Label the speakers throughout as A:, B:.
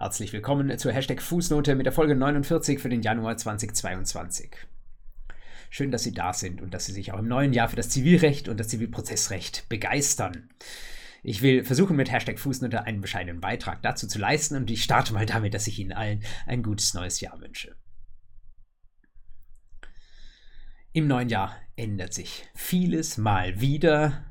A: Herzlich willkommen zur Hashtag Fußnote mit der Folge 49 für den Januar 2022. Schön, dass Sie da sind und dass Sie sich auch im neuen Jahr für das Zivilrecht und das Zivilprozessrecht begeistern. Ich will versuchen, mit Hashtag Fußnote einen bescheidenen Beitrag dazu zu leisten und ich starte mal damit, dass ich Ihnen allen ein gutes neues Jahr wünsche. Im neuen Jahr ändert sich vieles mal wieder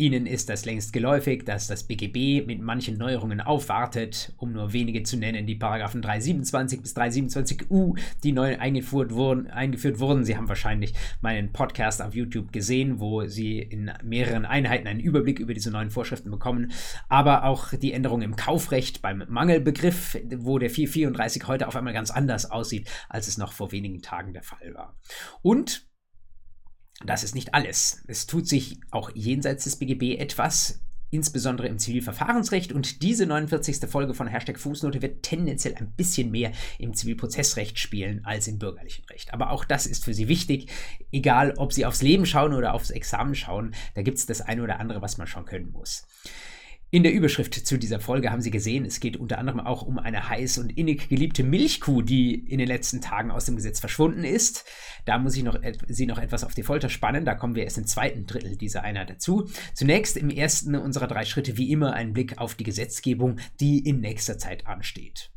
A: Ihnen ist das längst geläufig, dass das BGB mit manchen Neuerungen aufwartet, um nur wenige zu nennen, die Paragraphen 327 bis 327u, die neu eingeführt wurden, eingeführt wurden. Sie haben wahrscheinlich meinen Podcast auf YouTube gesehen, wo Sie in mehreren Einheiten einen Überblick über diese neuen Vorschriften bekommen, aber auch die Änderung im Kaufrecht beim Mangelbegriff, wo der 434 heute auf einmal ganz anders aussieht, als es noch vor wenigen Tagen der Fall war. Und das ist nicht alles. Es tut sich auch jenseits des BGB etwas, insbesondere im Zivilverfahrensrecht. Und diese 49. Folge von Hashtag Fußnote wird tendenziell ein bisschen mehr im Zivilprozessrecht spielen als im bürgerlichen Recht. Aber auch das ist für Sie wichtig, egal ob Sie aufs Leben schauen oder aufs Examen schauen. Da gibt es das eine oder andere, was man schon können muss. In der Überschrift zu dieser Folge haben Sie gesehen, es geht unter anderem auch um eine heiß und innig geliebte Milchkuh, die in den letzten Tagen aus dem Gesetz verschwunden ist. Da muss ich noch, Sie noch etwas auf die Folter spannen. Da kommen wir erst im zweiten Drittel dieser Einheit dazu. Zunächst im ersten unserer drei Schritte wie immer ein Blick auf die Gesetzgebung, die in nächster Zeit ansteht.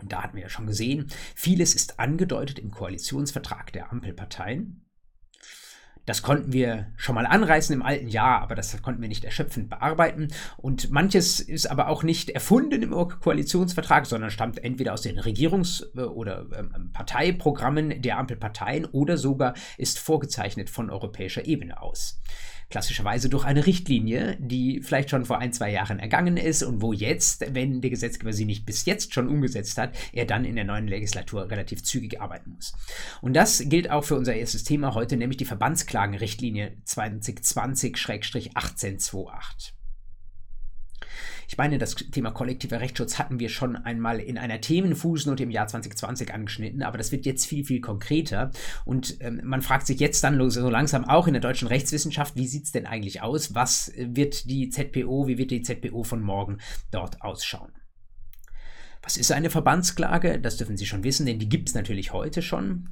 A: Und da hatten wir ja schon gesehen, vieles ist angedeutet im Koalitionsvertrag der Ampelparteien. Das konnten wir schon mal anreißen im alten Jahr, aber das konnten wir nicht erschöpfend bearbeiten. Und manches ist aber auch nicht erfunden im Koalitionsvertrag, sondern stammt entweder aus den Regierungs- oder ähm, Parteiprogrammen der Ampelparteien oder sogar ist vorgezeichnet von europäischer Ebene aus klassischerweise durch eine Richtlinie, die vielleicht schon vor ein, zwei Jahren ergangen ist und wo jetzt, wenn der Gesetzgeber sie nicht bis jetzt schon umgesetzt hat, er dann in der neuen Legislatur relativ zügig arbeiten muss. Und das gilt auch für unser erstes Thema heute, nämlich die Verbandsklagenrichtlinie 2020-1828. Ich meine, das Thema kollektiver Rechtsschutz hatten wir schon einmal in einer Themenfußnote im Jahr 2020 angeschnitten, aber das wird jetzt viel, viel konkreter. Und ähm, man fragt sich jetzt dann so langsam auch in der deutschen Rechtswissenschaft, wie sieht es denn eigentlich aus? Was wird die ZPO, wie wird die ZPO von morgen dort ausschauen? Was ist eine Verbandsklage? Das dürfen Sie schon wissen, denn die gibt es natürlich heute schon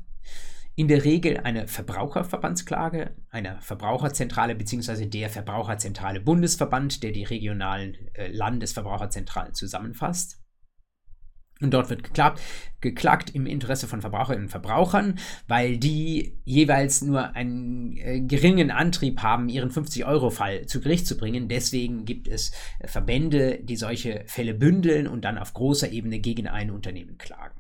A: in der Regel eine Verbraucherverbandsklage einer Verbraucherzentrale bzw. der Verbraucherzentrale Bundesverband, der die regionalen äh, Landesverbraucherzentralen zusammenfasst. Und dort wird geklagt, geklagt im Interesse von Verbraucherinnen und Verbrauchern, weil die jeweils nur einen äh, geringen Antrieb haben, ihren 50-Euro-Fall zu Gericht zu bringen. Deswegen gibt es Verbände, die solche Fälle bündeln und dann auf großer Ebene gegen ein Unternehmen klagen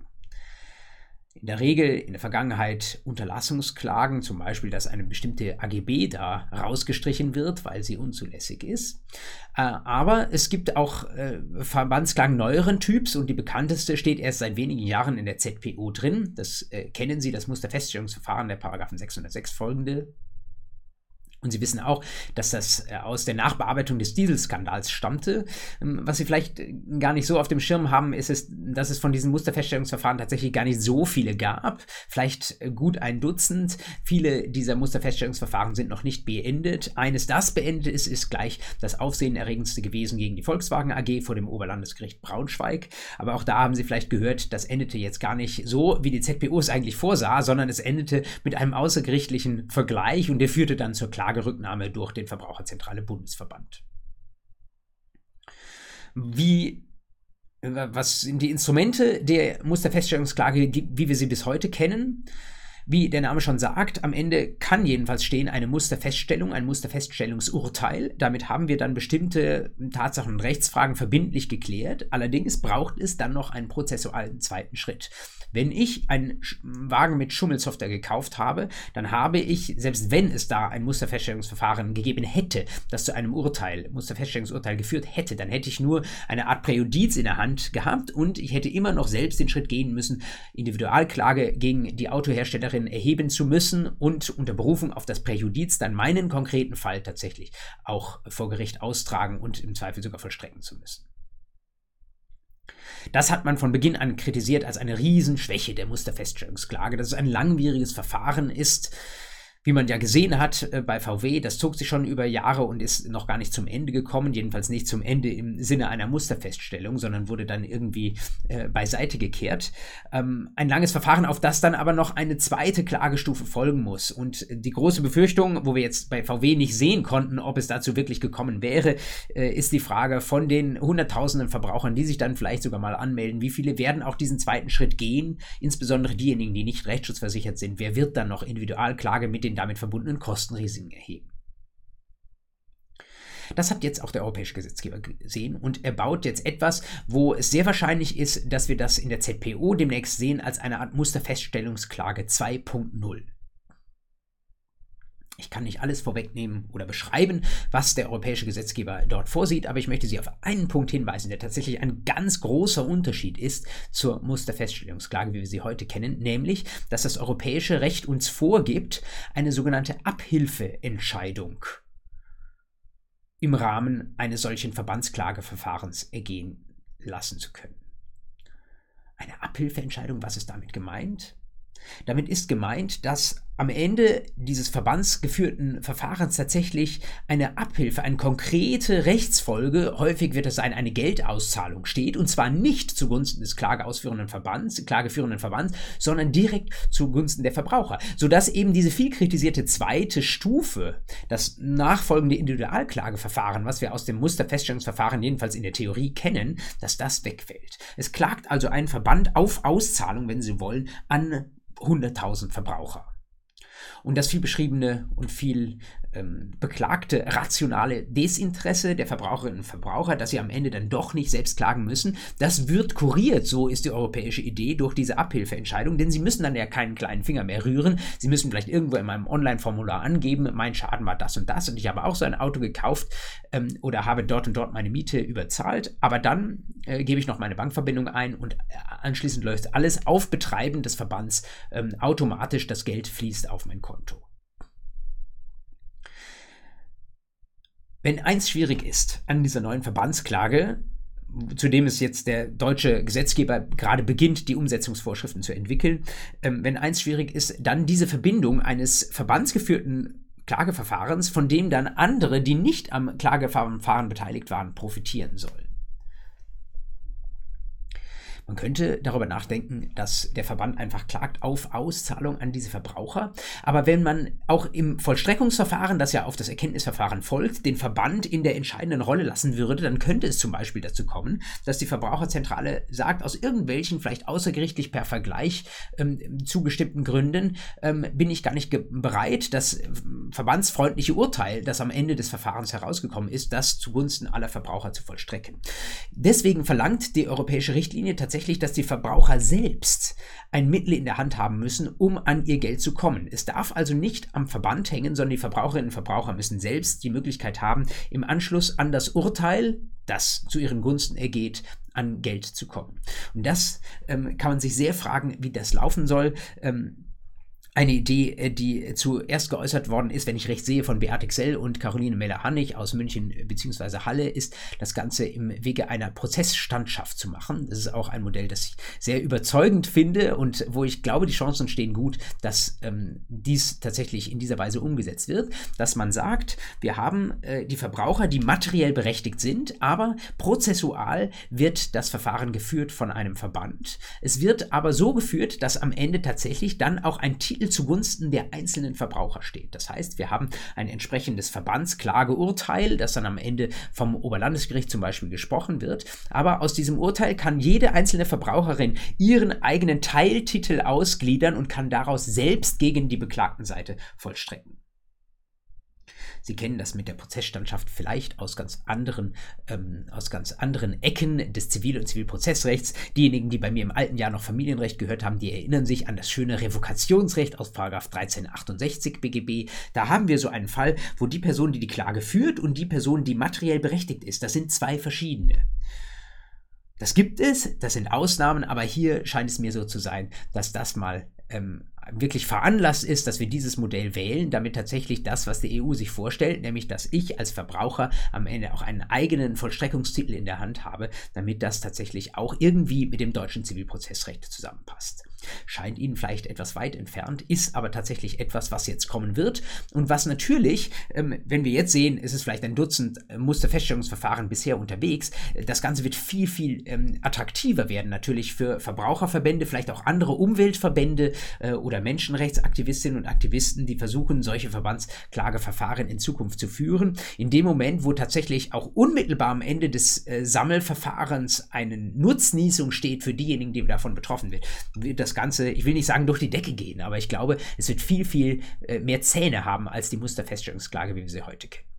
A: in der Regel in der Vergangenheit Unterlassungsklagen, zum Beispiel, dass eine bestimmte AGB da rausgestrichen wird, weil sie unzulässig ist. Äh, aber es gibt auch äh, Verbandsklagen neueren Typs und die bekannteste steht erst seit wenigen Jahren in der ZPO drin. Das äh, kennen Sie, das Musterfeststellungsverfahren der Paragraphen 606 folgende und Sie wissen auch, dass das äh, aus der Nachbearbeitung des Dieselskandals stammte. Ähm, was Sie vielleicht äh, gar nicht so auf dem Schirm haben, ist es, dass es von diesen Musterfeststellungsverfahren tatsächlich gar nicht so viele gab. Vielleicht äh, gut ein Dutzend. Viele dieser Musterfeststellungsverfahren sind noch nicht beendet. Eines, das beendet ist, ist gleich das aufsehenerregendste gewesen gegen die Volkswagen AG vor dem Oberlandesgericht Braunschweig. Aber auch da haben Sie vielleicht gehört, das endete jetzt gar nicht so, wie die ZPO es eigentlich vorsah, sondern es endete mit einem außergerichtlichen Vergleich und der führte dann zur Klage Klagerücknahme durch den Verbraucherzentrale Bundesverband. Wie was sind die Instrumente der Musterfeststellungsklage, wie wir sie bis heute kennen? Wie der Name schon sagt, am Ende kann jedenfalls stehen eine Musterfeststellung, ein Musterfeststellungsurteil. Damit haben wir dann bestimmte Tatsachen und Rechtsfragen verbindlich geklärt. Allerdings braucht es dann noch einen prozessualen zweiten Schritt. Wenn ich einen Wagen mit Schummelsoftware gekauft habe, dann habe ich, selbst wenn es da ein Musterfeststellungsverfahren gegeben hätte, das zu einem Urteil, Musterfeststellungsurteil geführt hätte, dann hätte ich nur eine Art Präjudiz in der Hand gehabt und ich hätte immer noch selbst den Schritt gehen müssen, Individualklage gegen die Autoherstellerin erheben zu müssen und unter Berufung auf das Präjudiz dann meinen konkreten Fall tatsächlich auch vor Gericht austragen und im Zweifel sogar vollstrecken zu müssen. Das hat man von Beginn an kritisiert als eine Riesenschwäche der Musterfeststellungsklage, dass es ein langwieriges Verfahren ist, wie man ja gesehen hat äh, bei VW, das zog sich schon über Jahre und ist noch gar nicht zum Ende gekommen, jedenfalls nicht zum Ende im Sinne einer Musterfeststellung, sondern wurde dann irgendwie äh, beiseite gekehrt. Ähm, ein langes Verfahren, auf das dann aber noch eine zweite Klagestufe folgen muss. Und die große Befürchtung, wo wir jetzt bei VW nicht sehen konnten, ob es dazu wirklich gekommen wäre, äh, ist die Frage von den hunderttausenden Verbrauchern, die sich dann vielleicht sogar mal anmelden, wie viele werden auch diesen zweiten Schritt gehen, insbesondere diejenigen, die nicht rechtsschutzversichert sind. Wer wird dann noch Individualklage mit den den damit verbundenen Kostenrisiken erheben. Das hat jetzt auch der europäische Gesetzgeber gesehen und er baut jetzt etwas, wo es sehr wahrscheinlich ist, dass wir das in der ZPO demnächst sehen als eine Art Musterfeststellungsklage 2.0. Ich kann nicht alles vorwegnehmen oder beschreiben, was der europäische Gesetzgeber dort vorsieht, aber ich möchte Sie auf einen Punkt hinweisen, der tatsächlich ein ganz großer Unterschied ist zur Musterfeststellungsklage, wie wir sie heute kennen, nämlich, dass das europäische Recht uns vorgibt, eine sogenannte Abhilfeentscheidung im Rahmen eines solchen Verbandsklageverfahrens ergehen lassen zu können. Eine Abhilfeentscheidung, was ist damit gemeint? Damit ist gemeint, dass am Ende dieses verbandsgeführten Verfahrens tatsächlich eine Abhilfe, eine konkrete Rechtsfolge, häufig wird es sein, eine Geldauszahlung steht, und zwar nicht zugunsten des klageausführenden Verbands, klageführenden Verbands, sondern direkt zugunsten der Verbraucher, sodass eben diese viel kritisierte zweite Stufe, das nachfolgende Individualklageverfahren, was wir aus dem Musterfeststellungsverfahren jedenfalls in der Theorie kennen, dass das wegfällt. Es klagt also ein Verband auf Auszahlung, wenn Sie wollen, an 100.000 Verbraucher. Und das viel beschriebene und viel ähm, beklagte rationale Desinteresse der Verbraucherinnen und Verbraucher, dass sie am Ende dann doch nicht selbst klagen müssen, das wird kuriert, so ist die europäische Idee, durch diese Abhilfeentscheidung, denn sie müssen dann ja keinen kleinen Finger mehr rühren. Sie müssen vielleicht irgendwo in meinem Online-Formular angeben, mein Schaden war das und das und ich habe auch so ein Auto gekauft ähm, oder habe dort und dort meine Miete überzahlt, aber dann äh, gebe ich noch meine Bankverbindung ein und äh, anschließend läuft alles auf Betreiben des Verbands ähm, automatisch, das Geld fließt auf mein Konto. Wenn eins schwierig ist an dieser neuen Verbandsklage, zu dem es jetzt der deutsche Gesetzgeber gerade beginnt, die Umsetzungsvorschriften zu entwickeln, ähm, wenn eins schwierig ist, dann diese Verbindung eines verbandsgeführten Klageverfahrens, von dem dann andere, die nicht am Klageverfahren beteiligt waren, profitieren sollen. Man könnte darüber nachdenken, dass der Verband einfach klagt auf Auszahlung an diese Verbraucher. Aber wenn man auch im Vollstreckungsverfahren, das ja auf das Erkenntnisverfahren folgt, den Verband in der entscheidenden Rolle lassen würde, dann könnte es zum Beispiel dazu kommen, dass die Verbraucherzentrale sagt, aus irgendwelchen, vielleicht außergerichtlich per Vergleich ähm, zugestimmten Gründen, ähm, bin ich gar nicht bereit, das verbandsfreundliche Urteil, das am Ende des Verfahrens herausgekommen ist, das zugunsten aller Verbraucher zu vollstrecken. Deswegen verlangt die europäische Richtlinie tatsächlich, tatsächlich, dass die Verbraucher selbst ein Mittel in der Hand haben müssen, um an ihr Geld zu kommen. Es darf also nicht am Verband hängen, sondern die Verbraucherinnen und Verbraucher müssen selbst die Möglichkeit haben, im Anschluss an das Urteil, das zu ihren Gunsten ergeht, an Geld zu kommen. Und das ähm, kann man sich sehr fragen, wie das laufen soll. Ähm, eine Idee, äh, die zuerst geäußert worden ist, wenn ich recht sehe, von Beate Xell und Caroline Meller-Hannig aus München bzw. Halle, ist das Ganze im Wege einer Prozessstandschaft zu machen. Das ist auch ein Modell, das ich sehr überzeugend finde und wo ich glaube, die Chancen stehen gut, dass ähm, dies tatsächlich in dieser Weise umgesetzt wird, dass man sagt, wir haben äh, die Verbraucher, die materiell berechtigt sind, aber prozessual wird das Verfahren geführt von einem Verband. Es wird aber so geführt, dass am Ende tatsächlich dann auch ein Titel zugunsten der einzelnen Verbraucher steht. Das heißt, wir haben ein entsprechendes Verbandsklageurteil, das dann am Ende vom Oberlandesgericht zum Beispiel gesprochen wird. Aber aus diesem Urteil kann jede einzelne Verbraucherin ihren eigenen Teiltitel ausgliedern und kann daraus selbst gegen die beklagten Seite vollstrecken. Sie kennen das mit der Prozessstandschaft vielleicht aus ganz anderen, ähm, aus ganz anderen Ecken des Zivil- und Zivilprozessrechts. Diejenigen, die bei mir im alten Jahr noch Familienrecht gehört haben, die erinnern sich an das schöne Revokationsrecht aus 1368 BGB. Da haben wir so einen Fall, wo die Person, die die Klage führt und die Person, die materiell berechtigt ist, das sind zwei verschiedene. Das gibt es, das sind Ausnahmen, aber hier scheint es mir so zu sein, dass das mal ähm, wirklich veranlasst ist, dass wir dieses Modell wählen, damit tatsächlich das, was die EU sich vorstellt, nämlich dass ich als Verbraucher am Ende auch einen eigenen Vollstreckungstitel in der Hand habe, damit das tatsächlich auch irgendwie mit dem deutschen Zivilprozessrecht zusammenpasst. Scheint Ihnen vielleicht etwas weit entfernt, ist aber tatsächlich etwas, was jetzt kommen wird und was natürlich, ähm, wenn wir jetzt sehen, ist es vielleicht ein Dutzend äh, Musterfeststellungsverfahren bisher unterwegs, äh, das Ganze wird viel, viel ähm, attraktiver werden, natürlich für Verbraucherverbände, vielleicht auch andere Umweltverbände äh, oder Menschenrechtsaktivistinnen und Aktivisten, die versuchen, solche Verbandsklageverfahren in Zukunft zu führen. In dem Moment, wo tatsächlich auch unmittelbar am Ende des äh, Sammelverfahrens eine Nutznießung steht für diejenigen, die davon betroffen wird, wird das Ganze, ich will nicht sagen durch die Decke gehen, aber ich glaube, es wird viel, viel äh, mehr Zähne haben als die Musterfeststellungsklage, wie wir sie heute kennen.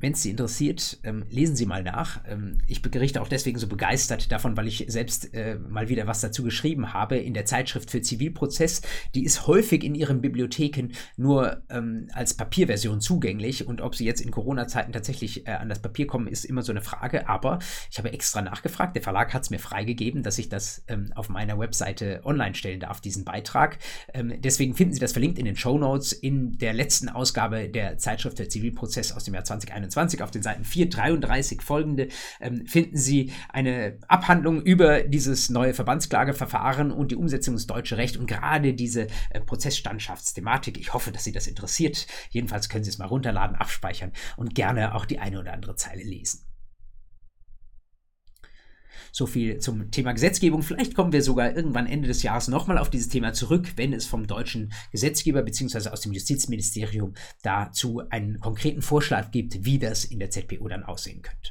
A: Wenn es Sie interessiert, ähm, lesen Sie mal nach. Ähm, ich berichte auch deswegen so begeistert davon, weil ich selbst äh, mal wieder was dazu geschrieben habe in der Zeitschrift für Zivilprozess. Die ist häufig in Ihren Bibliotheken nur ähm, als Papierversion zugänglich und ob Sie jetzt in Corona-Zeiten tatsächlich äh, an das Papier kommen, ist immer so eine Frage. Aber ich habe extra nachgefragt. Der Verlag hat es mir freigegeben, dass ich das ähm, auf meiner Webseite online stellen darf, diesen Beitrag. Ähm, deswegen finden Sie das verlinkt in den Show Notes in der letzten Ausgabe der Zeitschrift für Zivilprozess aus dem Jahr 2021. 2021 auf den Seiten 433 folgende ähm, finden Sie eine Abhandlung über dieses neue Verbandsklageverfahren und die Umsetzung ins deutsche Recht und gerade diese äh, Prozessstandschaftsthematik. Ich hoffe, dass Sie das interessiert. Jedenfalls können Sie es mal runterladen, abspeichern und gerne auch die eine oder andere Zeile lesen. So viel zum Thema Gesetzgebung. Vielleicht kommen wir sogar irgendwann Ende des Jahres nochmal auf dieses Thema zurück, wenn es vom deutschen Gesetzgeber bzw. aus dem Justizministerium dazu einen konkreten Vorschlag gibt, wie das in der ZPO dann aussehen könnte.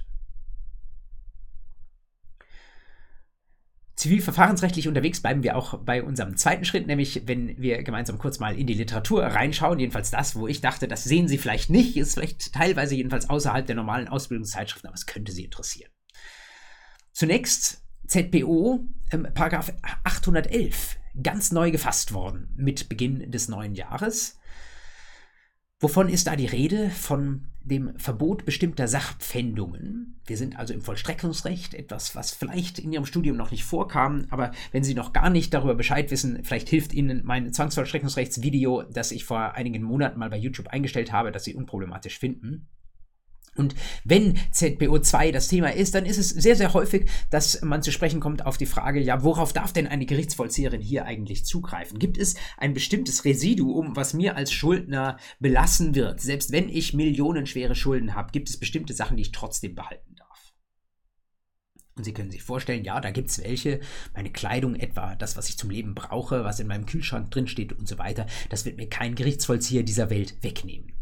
A: Zivilverfahrensrechtlich unterwegs bleiben wir auch bei unserem zweiten Schritt, nämlich wenn wir gemeinsam kurz mal in die Literatur reinschauen, jedenfalls das, wo ich dachte, das sehen Sie vielleicht nicht, ist vielleicht teilweise jedenfalls außerhalb der normalen Ausbildungszeitschriften, aber es könnte Sie interessieren. Zunächst ZPO, ähm, Paragraph 811, ganz neu gefasst worden mit Beginn des neuen Jahres. Wovon ist da die Rede? Von dem Verbot bestimmter Sachpfändungen. Wir sind also im Vollstreckungsrecht, etwas, was vielleicht in Ihrem Studium noch nicht vorkam, aber wenn Sie noch gar nicht darüber Bescheid wissen, vielleicht hilft Ihnen mein Zwangsvollstreckungsrechtsvideo, das ich vor einigen Monaten mal bei YouTube eingestellt habe, das Sie unproblematisch finden. Und wenn ZBO2 das Thema ist, dann ist es sehr, sehr häufig, dass man zu sprechen kommt auf die Frage, ja, worauf darf denn eine Gerichtsvollzieherin hier eigentlich zugreifen? Gibt es ein bestimmtes Residuum, was mir als Schuldner belassen wird? Selbst wenn ich millionenschwere Schulden habe, gibt es bestimmte Sachen, die ich trotzdem behalten darf? Und Sie können sich vorstellen, ja, da gibt es welche, meine Kleidung etwa, das, was ich zum Leben brauche, was in meinem Kühlschrank drinsteht und so weiter, das wird mir kein Gerichtsvollzieher dieser Welt wegnehmen.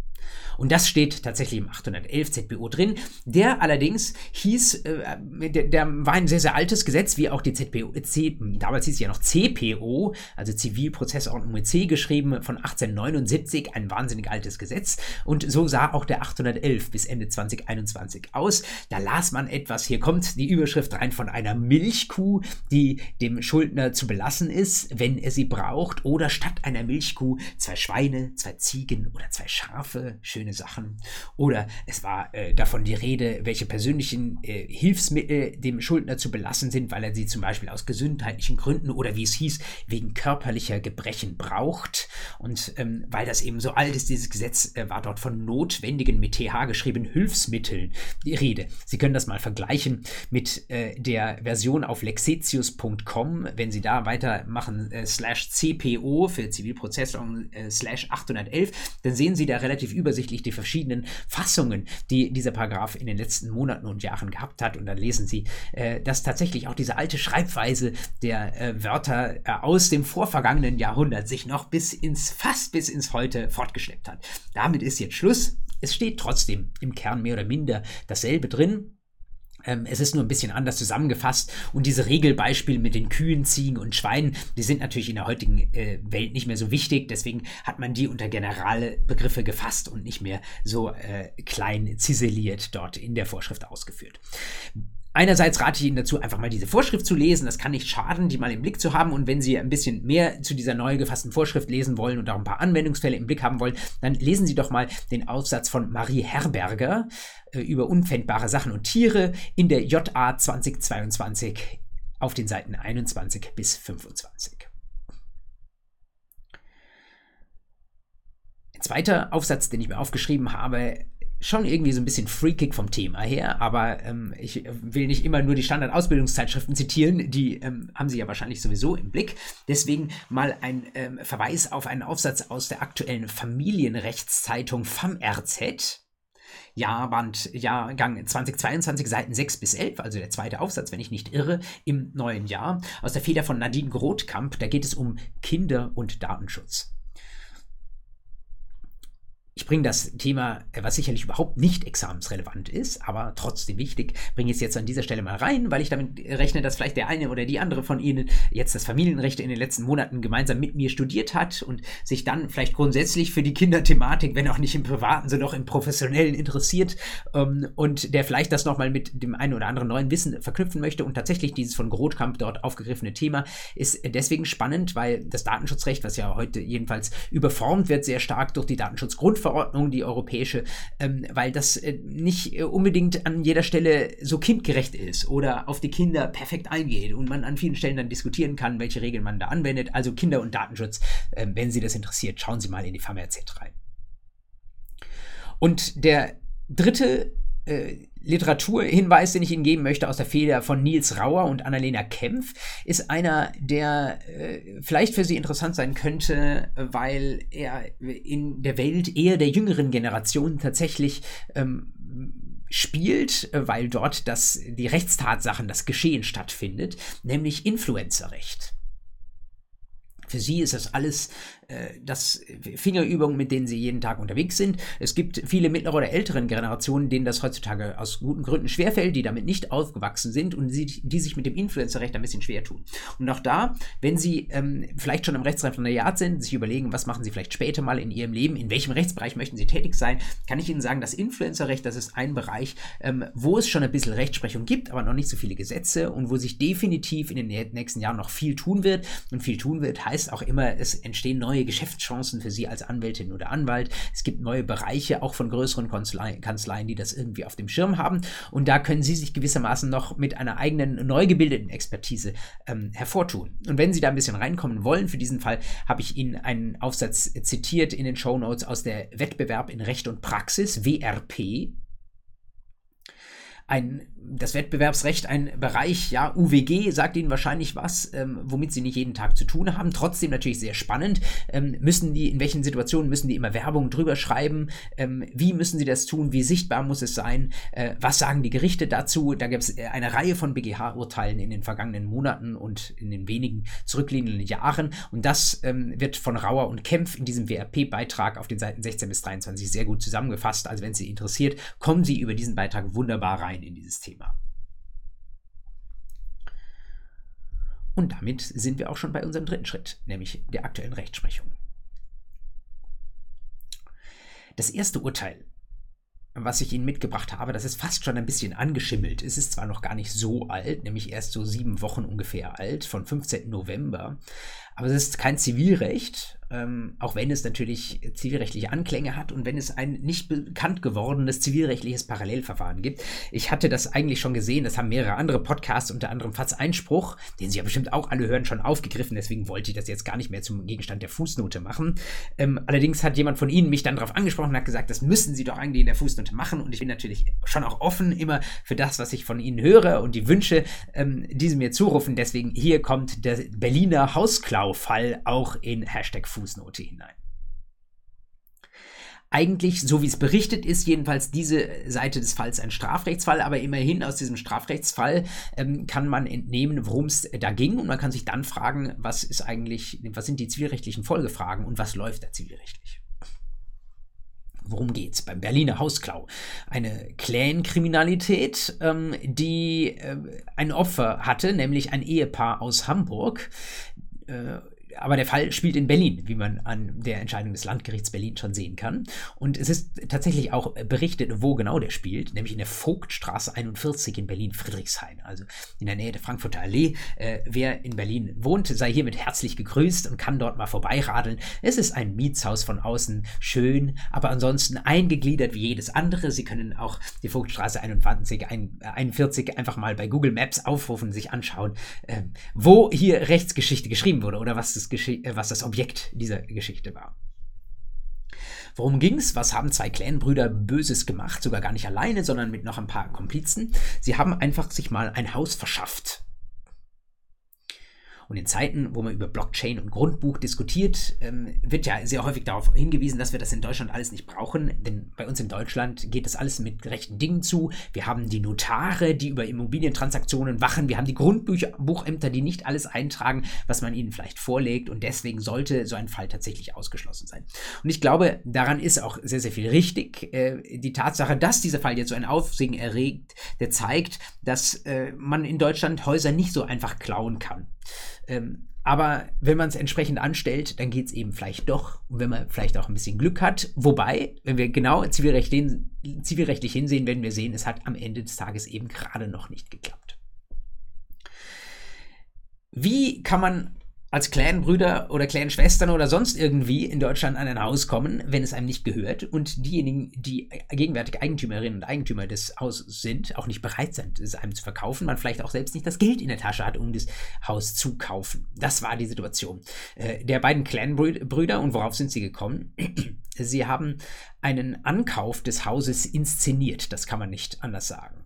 A: Und das steht tatsächlich im 811 ZBO drin. Der allerdings hieß, äh, der, der, war ein sehr, sehr altes Gesetz, wie auch die ZBO, C, damals hieß es ja noch CPO, also Zivilprozessordnung mit C geschrieben, von 1879, ein wahnsinnig altes Gesetz. Und so sah auch der 811 bis Ende 2021 aus. Da las man etwas, hier kommt die Überschrift rein von einer Milchkuh, die dem Schuldner zu belassen ist, wenn er sie braucht, oder statt einer Milchkuh zwei Schweine, zwei Ziegen oder zwei Schafe, schöne Sachen. Oder es war äh, davon die Rede, welche persönlichen äh, Hilfsmittel dem Schuldner zu belassen sind, weil er sie zum Beispiel aus gesundheitlichen Gründen oder wie es hieß, wegen körperlicher Gebrechen braucht. Und ähm, weil das eben so alt ist, dieses Gesetz, äh, war dort von notwendigen mit TH geschrieben Hilfsmitteln die Rede. Sie können das mal vergleichen mit äh, der Version auf lexetius.com, wenn Sie da weitermachen, äh, slash CPO für Zivilprozessordnung äh, slash 811, dann sehen Sie da relativ übersichtlich die verschiedenen Fassungen, die dieser Paragraph in den letzten Monaten und Jahren gehabt hat. Und dann lesen Sie, äh, dass tatsächlich auch diese alte Schreibweise der äh, Wörter äh, aus dem vorvergangenen Jahrhundert sich noch bis ins, fast bis ins Heute fortgeschleppt hat. Damit ist jetzt Schluss. Es steht trotzdem im Kern mehr oder minder dasselbe drin. Ähm, es ist nur ein bisschen anders zusammengefasst und diese Regelbeispiele mit den Kühen, Ziegen und Schweinen, die sind natürlich in der heutigen äh, Welt nicht mehr so wichtig. Deswegen hat man die unter generale Begriffe gefasst und nicht mehr so äh, klein ziseliert dort in der Vorschrift ausgeführt. Einerseits rate ich Ihnen dazu, einfach mal diese Vorschrift zu lesen. Das kann nicht schaden, die mal im Blick zu haben. Und wenn Sie ein bisschen mehr zu dieser neu gefassten Vorschrift lesen wollen und auch ein paar Anwendungsfälle im Blick haben wollen, dann lesen Sie doch mal den Aufsatz von Marie Herberger äh, über unpfändbare Sachen und Tiere in der JA 2022 auf den Seiten 21 bis 25. Ein zweiter Aufsatz, den ich mir aufgeschrieben habe, schon irgendwie so ein bisschen freakig vom Thema her, aber ähm, ich will nicht immer nur die Standard-Ausbildungszeitschriften zitieren, die ähm, haben Sie ja wahrscheinlich sowieso im Blick. Deswegen mal ein ähm, Verweis auf einen Aufsatz aus der aktuellen Familienrechtszeitung FAMRZ. Jahrband, Jahrgang 2022, Seiten 6 bis 11, also der zweite Aufsatz, wenn ich nicht irre, im neuen Jahr, aus der Feder von Nadine Grothkamp. Da geht es um Kinder und Datenschutz. Ich bringe das Thema, äh, was sicherlich überhaupt nicht examensrelevant ist, aber trotzdem wichtig, bringe ich es jetzt an dieser Stelle mal rein, weil ich damit rechne, dass vielleicht der eine oder die andere von Ihnen jetzt das Familienrecht in den letzten Monaten gemeinsam mit mir studiert hat und sich dann vielleicht grundsätzlich für die Kinderthematik, wenn auch nicht im privaten, sondern auch im professionellen interessiert ähm, und der vielleicht das nochmal mit dem einen oder anderen neuen Wissen verknüpfen möchte. Und tatsächlich dieses von Grotkamp dort aufgegriffene Thema ist deswegen spannend, weil das Datenschutzrecht, was ja heute jedenfalls überformt wird, sehr stark durch die Datenschutzgrundverordnung, Verordnung, die europäische, ähm, weil das äh, nicht äh, unbedingt an jeder Stelle so kindgerecht ist oder auf die Kinder perfekt eingeht und man an vielen Stellen dann diskutieren kann, welche Regeln man da anwendet. Also Kinder- und Datenschutz, äh, wenn Sie das interessiert, schauen Sie mal in die FAMRZ rein. Und der dritte äh, Literaturhinweis, den ich Ihnen geben möchte aus der Feder von Nils Rauer und Annalena Kempf, ist einer, der äh, vielleicht für Sie interessant sein könnte, weil er in der Welt eher der jüngeren Generation tatsächlich ähm, spielt, weil dort das, die Rechtstatsachen, das Geschehen stattfindet, nämlich Influencerrecht. Für sie ist das alles das Fingerübungen, mit denen sie jeden Tag unterwegs sind. Es gibt viele mittlere oder älteren Generationen, denen das heutzutage aus guten Gründen schwerfällt, die damit nicht aufgewachsen sind und die, die sich mit dem Influencerrecht ein bisschen schwer tun. Und auch da, wenn sie ähm, vielleicht schon im Rechtsreferendariat sind, sich überlegen, was machen sie vielleicht später mal in ihrem Leben, in welchem Rechtsbereich möchten sie tätig sein, kann ich Ihnen sagen, das Influencerrecht, das ist ein Bereich, ähm, wo es schon ein bisschen Rechtsprechung gibt, aber noch nicht so viele Gesetze und wo sich definitiv in den nächsten Jahren noch viel tun wird. Und viel tun wird heißt auch immer, es entstehen neue neue Geschäftschancen für Sie als Anwältin oder Anwalt. Es gibt neue Bereiche auch von größeren Kanzleien, die das irgendwie auf dem Schirm haben. Und da können Sie sich gewissermaßen noch mit einer eigenen neu gebildeten Expertise ähm, hervortun. Und wenn Sie da ein bisschen reinkommen wollen, für diesen Fall habe ich Ihnen einen Aufsatz zitiert in den Show Notes aus der Wettbewerb in Recht und Praxis, WRP, ein, das Wettbewerbsrecht ein Bereich, ja, UWG sagt Ihnen wahrscheinlich was, ähm, womit Sie nicht jeden Tag zu tun haben. Trotzdem natürlich sehr spannend. Ähm, müssen die, in welchen Situationen müssen die immer Werbung drüber schreiben? Ähm, wie müssen Sie das tun? Wie sichtbar muss es sein? Äh, was sagen die Gerichte dazu? Da gibt es äh, eine Reihe von BGH-Urteilen in den vergangenen Monaten und in den wenigen zurückliegenden Jahren. Und das ähm, wird von Rauer und Kempf in diesem WRP-Beitrag auf den Seiten 16 bis 23 sehr gut zusammengefasst. Also wenn Sie interessiert, kommen Sie über diesen Beitrag wunderbar rein rein in dieses Thema. Und damit sind wir auch schon bei unserem dritten Schritt, nämlich der aktuellen Rechtsprechung. Das erste Urteil, was ich Ihnen mitgebracht habe, das ist fast schon ein bisschen angeschimmelt. Es ist zwar noch gar nicht so alt, nämlich erst so sieben Wochen ungefähr alt, von 15. November, aber es ist kein Zivilrecht, ähm, auch wenn es natürlich zivilrechtliche Anklänge hat und wenn es ein nicht bekannt gewordenes zivilrechtliches Parallelverfahren gibt. Ich hatte das eigentlich schon gesehen, das haben mehrere andere Podcasts, unter anderem Fatz Einspruch, den Sie ja bestimmt auch alle hören, schon aufgegriffen, deswegen wollte ich das jetzt gar nicht mehr zum Gegenstand der Fußnote machen. Ähm, allerdings hat jemand von Ihnen mich dann darauf angesprochen und hat gesagt, das müssen Sie doch eigentlich in der Fußnote machen und ich bin natürlich schon auch offen immer für das, was ich von Ihnen höre und die Wünsche, ähm, die Sie mir zurufen. Deswegen hier kommt der Berliner Hausklau-Fall auch in Hashtag Fußnote. Hinein. Eigentlich, so wie es berichtet ist, jedenfalls diese Seite des Falls ein Strafrechtsfall, aber immerhin aus diesem Strafrechtsfall ähm, kann man entnehmen, worum es da ging und man kann sich dann fragen, was ist eigentlich, was sind die zivilrechtlichen Folgefragen und was läuft da zivilrechtlich. Worum geht's? Beim Berliner Hausklau. Eine Clan-Kriminalität, ähm, die äh, ein Opfer hatte, nämlich ein Ehepaar aus Hamburg. Äh, aber der Fall spielt in Berlin, wie man an der Entscheidung des Landgerichts Berlin schon sehen kann. Und es ist tatsächlich auch berichtet, wo genau der spielt, nämlich in der Vogtstraße 41 in Berlin-Friedrichshain, also in der Nähe der Frankfurter Allee. Äh, wer in Berlin wohnt, sei hiermit herzlich gegrüßt und kann dort mal vorbeiradeln. Es ist ein Mietshaus von außen, schön, aber ansonsten eingegliedert wie jedes andere. Sie können auch die Vogtstraße 21, 41 einfach mal bei Google Maps aufrufen, sich anschauen, äh, wo hier Rechtsgeschichte geschrieben wurde oder was das, Gesch äh, was das Objekt dieser Geschichte war. Worum ging's? Was haben zwei Clanbrüder Böses gemacht? Sogar gar nicht alleine, sondern mit noch ein paar Komplizen. Sie haben einfach sich mal ein Haus verschafft. Und in Zeiten, wo man über Blockchain und Grundbuch diskutiert, ähm, wird ja sehr häufig darauf hingewiesen, dass wir das in Deutschland alles nicht brauchen. Denn bei uns in Deutschland geht das alles mit rechten Dingen zu. Wir haben die Notare, die über Immobilientransaktionen wachen. Wir haben die Grundbuchämter, die nicht alles eintragen, was man ihnen vielleicht vorlegt. Und deswegen sollte so ein Fall tatsächlich ausgeschlossen sein. Und ich glaube, daran ist auch sehr, sehr viel richtig. Äh, die Tatsache, dass dieser Fall jetzt so ein Aufsehen erregt, der zeigt, dass äh, man in Deutschland Häuser nicht so einfach klauen kann. Ähm, aber wenn man es entsprechend anstellt, dann geht es eben vielleicht doch. Wenn man vielleicht auch ein bisschen Glück hat. Wobei, wenn wir genau zivilrechtlich, zivilrechtlich hinsehen, werden wir sehen, es hat am Ende des Tages eben gerade noch nicht geklappt. Wie kann man als Clanbrüder oder Clanschwestern oder sonst irgendwie in Deutschland an ein Haus kommen, wenn es einem nicht gehört und diejenigen, die gegenwärtig Eigentümerinnen und Eigentümer des Hauses sind, auch nicht bereit sind, es einem zu verkaufen, man vielleicht auch selbst nicht das Geld in der Tasche hat, um das Haus zu kaufen. Das war die Situation äh, der beiden Clanbrüder und worauf sind sie gekommen? sie haben einen Ankauf des Hauses inszeniert, das kann man nicht anders sagen.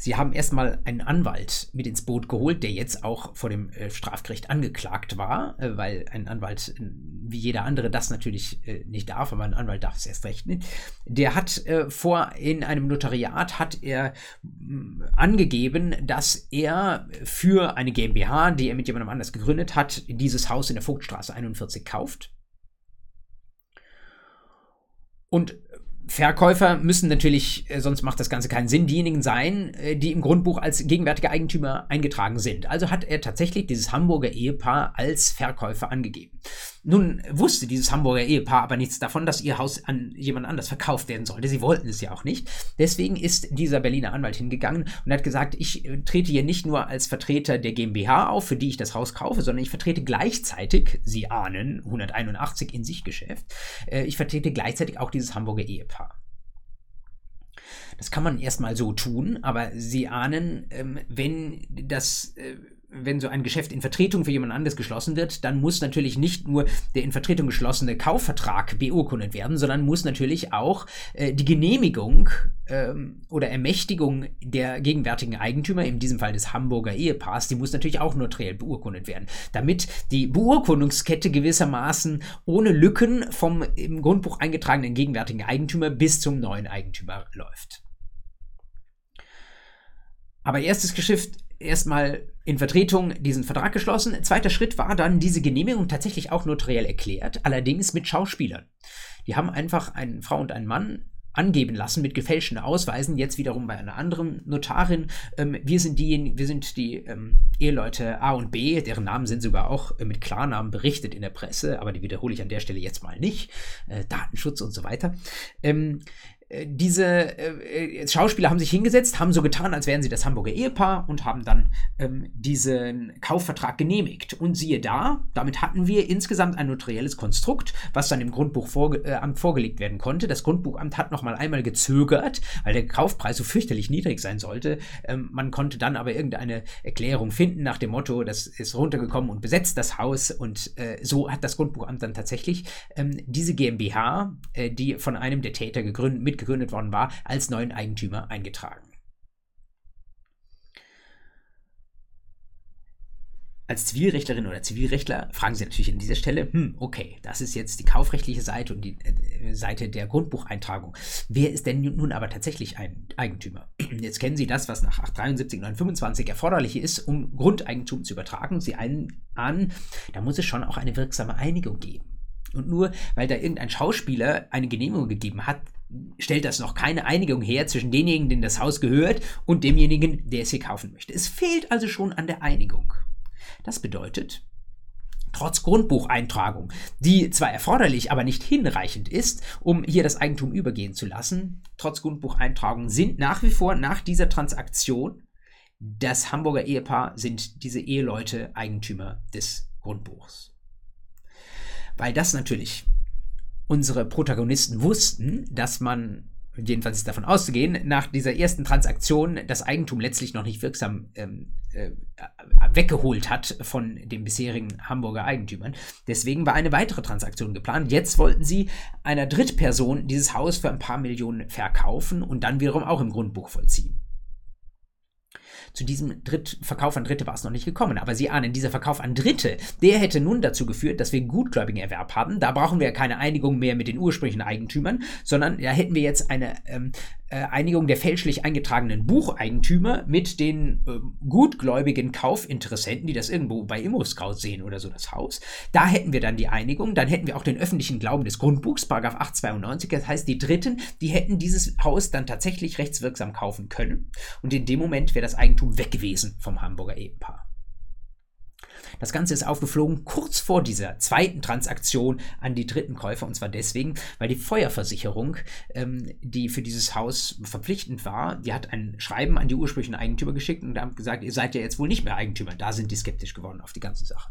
A: Sie haben erstmal einen Anwalt mit ins Boot geholt, der jetzt auch vor dem äh, Strafgericht angeklagt war, äh, weil ein Anwalt äh, wie jeder andere das natürlich äh, nicht darf, aber ein Anwalt darf es erst recht nicht. Der hat äh, vor in einem Notariat hat er mm, angegeben, dass er für eine GmbH, die er mit jemandem anders gegründet hat, dieses Haus in der Vogtstraße 41 kauft. Und Verkäufer müssen natürlich, äh, sonst macht das Ganze keinen Sinn, diejenigen sein, äh, die im Grundbuch als gegenwärtige Eigentümer eingetragen sind. Also hat er tatsächlich dieses Hamburger Ehepaar als Verkäufer angegeben. Nun wusste dieses Hamburger Ehepaar aber nichts davon, dass ihr Haus an jemand anders verkauft werden sollte. Sie wollten es ja auch nicht. Deswegen ist dieser Berliner Anwalt hingegangen und hat gesagt, ich äh, trete hier nicht nur als Vertreter der GmbH auf, für die ich das Haus kaufe, sondern ich vertrete gleichzeitig, Sie ahnen, 181 in sich Geschäft, ich vertrete gleichzeitig auch dieses Hamburger Ehepaar. Das kann man erstmal so tun, aber Sie ahnen, ähm, wenn das. Wenn so ein Geschäft in Vertretung für jemand anderes geschlossen wird, dann muss natürlich nicht nur der in Vertretung geschlossene Kaufvertrag beurkundet werden, sondern muss natürlich auch äh, die Genehmigung ähm, oder Ermächtigung der gegenwärtigen Eigentümer, in diesem Fall des Hamburger Ehepaars, die muss natürlich auch notariell beurkundet werden, damit die Beurkundungskette gewissermaßen ohne Lücken vom im Grundbuch eingetragenen gegenwärtigen Eigentümer bis zum neuen Eigentümer läuft. Aber erstes Geschäft erstmal in Vertretung diesen Vertrag geschlossen. Zweiter Schritt war dann diese Genehmigung tatsächlich auch notariell erklärt, allerdings mit Schauspielern. Die haben einfach eine Frau und einen Mann angeben lassen mit gefälschten Ausweisen, jetzt wiederum bei einer anderen Notarin. Ähm, wir sind die, wir sind die ähm, Eheleute A und B, deren Namen sind sogar auch äh, mit Klarnamen berichtet in der Presse, aber die wiederhole ich an der Stelle jetzt mal nicht. Äh, Datenschutz und so weiter. Ähm, äh, diese äh, Schauspieler haben sich hingesetzt, haben so getan, als wären sie das Hamburger Ehepaar und haben dann ähm, diesen Kaufvertrag genehmigt. Und siehe da, damit hatten wir insgesamt ein notarielles Konstrukt, was dann im Grundbuchamt äh, vorgelegt werden konnte. Das Grundbuchamt hat noch mal einmal gezögert, weil der Kaufpreis so fürchterlich niedrig sein sollte. Ähm, man konnte dann aber irgendeine Erklärung finden nach dem Motto, das ist runtergekommen und besetzt das Haus. Und äh, so hat das Grundbuchamt dann tatsächlich ähm, diese GmbH, äh, die von einem der Täter gegründet, mit gegründet worden war, als neuen Eigentümer eingetragen. Als Zivilrechtlerin oder Zivilrechtler fragen Sie natürlich an dieser Stelle, hm, okay, das ist jetzt die kaufrechtliche Seite und die äh, Seite der Grundbucheintragung. Wer ist denn nun aber tatsächlich ein Eigentümer? Jetzt kennen Sie das, was nach 873 und 925 erforderlich ist, um Grundeigentum zu übertragen. Sie ahnen, da muss es schon auch eine wirksame Einigung geben. Und nur weil da irgendein Schauspieler eine Genehmigung gegeben hat, stellt das noch keine Einigung her zwischen demjenigen, dem das Haus gehört, und demjenigen, der es hier kaufen möchte. Es fehlt also schon an der Einigung. Das bedeutet, trotz Grundbucheintragung, die zwar erforderlich, aber nicht hinreichend ist, um hier das Eigentum übergehen zu lassen, trotz Grundbucheintragung sind nach wie vor nach dieser Transaktion das Hamburger Ehepaar sind diese Eheleute Eigentümer des Grundbuchs. Weil das natürlich unsere Protagonisten wussten, dass man jedenfalls ist davon auszugehen, nach dieser ersten Transaktion das Eigentum letztlich noch nicht wirksam ähm, äh, weggeholt hat von den bisherigen Hamburger Eigentümern. Deswegen war eine weitere Transaktion geplant. Jetzt wollten sie einer Drittperson dieses Haus für ein paar Millionen verkaufen und dann wiederum auch im Grundbuch vollziehen. Zu diesem Dritt Verkauf an Dritte war es noch nicht gekommen. Aber Sie ahnen, dieser Verkauf an Dritte, der hätte nun dazu geführt, dass wir gutgläubigen Erwerb haben. Da brauchen wir keine Einigung mehr mit den ursprünglichen Eigentümern, sondern da hätten wir jetzt eine ähm, äh, Einigung der fälschlich eingetragenen Bucheigentümer mit den äh, gutgläubigen Kaufinteressenten, die das irgendwo bei ImmoScout sehen oder so das Haus. Da hätten wir dann die Einigung, dann hätten wir auch den öffentlichen Glauben des Grundbuchs, Paragraph 892, das heißt, die Dritten, die hätten dieses Haus dann tatsächlich rechtswirksam kaufen können und in dem Moment wäre das Eigentum weg gewesen vom Hamburger Ehepaar. Das Ganze ist aufgeflogen kurz vor dieser zweiten Transaktion an die dritten Käufer und zwar deswegen, weil die Feuerversicherung, ähm, die für dieses Haus verpflichtend war, die hat ein Schreiben an die ursprünglichen Eigentümer geschickt und haben gesagt, ihr seid ja jetzt wohl nicht mehr Eigentümer. Da sind die skeptisch geworden auf die ganze Sache.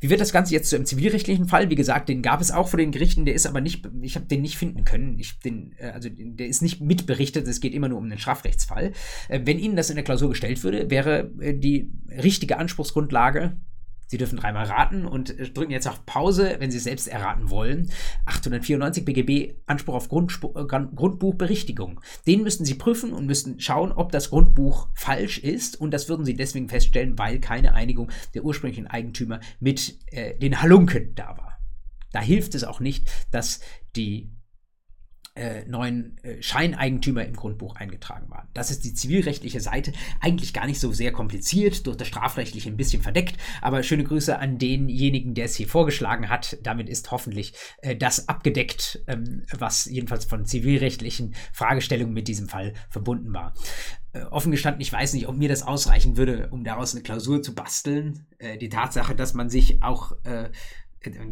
A: Wie wird das Ganze jetzt zu einem zivilrechtlichen Fall? Wie gesagt, den gab es auch vor den Gerichten, der ist aber nicht, ich habe den nicht finden können. Ich den, äh, also der ist nicht mitberichtet, es geht immer nur um einen Strafrechtsfall. Äh, wenn Ihnen das in der Klausur gestellt würde, wäre äh, die richtige Anspruchsgrundlage Sie dürfen dreimal raten und drücken jetzt auf Pause, wenn Sie es selbst erraten wollen. 894 BGB Anspruch auf Grundsp äh, Grundbuchberichtigung. Den müssten Sie prüfen und müssten schauen, ob das Grundbuch falsch ist. Und das würden Sie deswegen feststellen, weil keine Einigung der ursprünglichen Eigentümer mit äh, den Halunken da war. Da hilft es auch nicht, dass die äh, neuen äh, Scheineigentümer im Grundbuch eingetragen waren. Das ist die zivilrechtliche Seite. Eigentlich gar nicht so sehr kompliziert, durch das strafrechtliche ein bisschen verdeckt, aber schöne Grüße an denjenigen, der es hier vorgeschlagen hat. Damit ist hoffentlich äh, das abgedeckt, ähm, was jedenfalls von zivilrechtlichen Fragestellungen mit diesem Fall verbunden war. Äh, offen gestanden, ich weiß nicht, ob mir das ausreichen würde, um daraus eine Klausur zu basteln. Äh, die Tatsache, dass man sich auch äh,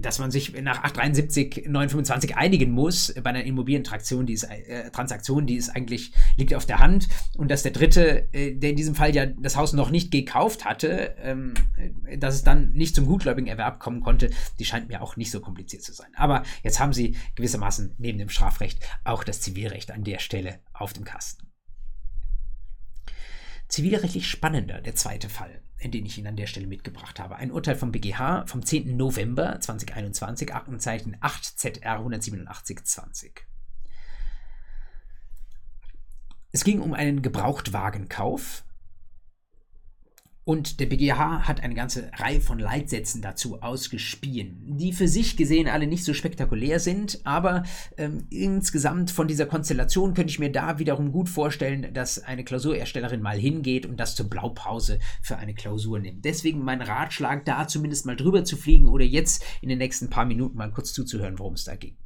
A: dass man sich nach 873 925 einigen muss bei einer Immobilientraktion, die ist, äh, Transaktion, die ist eigentlich, liegt auf der Hand und dass der Dritte, äh, der in diesem Fall ja das Haus noch nicht gekauft hatte, ähm, dass es dann nicht zum gutgläubigen Erwerb kommen konnte, die scheint mir auch nicht so kompliziert zu sein. Aber jetzt haben sie gewissermaßen neben dem Strafrecht auch das Zivilrecht an der Stelle auf dem Kasten. Zivilrechtlich spannender, der zweite Fall den ich Ihnen an der Stelle mitgebracht habe. Ein Urteil vom BGH vom 10. November 2021, Aktenzeichen 8 ZR 18720. Es ging um einen Gebrauchtwagenkauf und der BGH hat eine ganze Reihe von Leitsätzen dazu ausgespien, die für sich gesehen alle nicht so spektakulär sind, aber ähm, insgesamt von dieser Konstellation könnte ich mir da wiederum gut vorstellen, dass eine Klausurerstellerin mal hingeht und das zur Blaupause für eine Klausur nimmt. Deswegen mein Ratschlag, da zumindest mal drüber zu fliegen oder jetzt in den nächsten paar Minuten mal kurz zuzuhören, worum es da ging.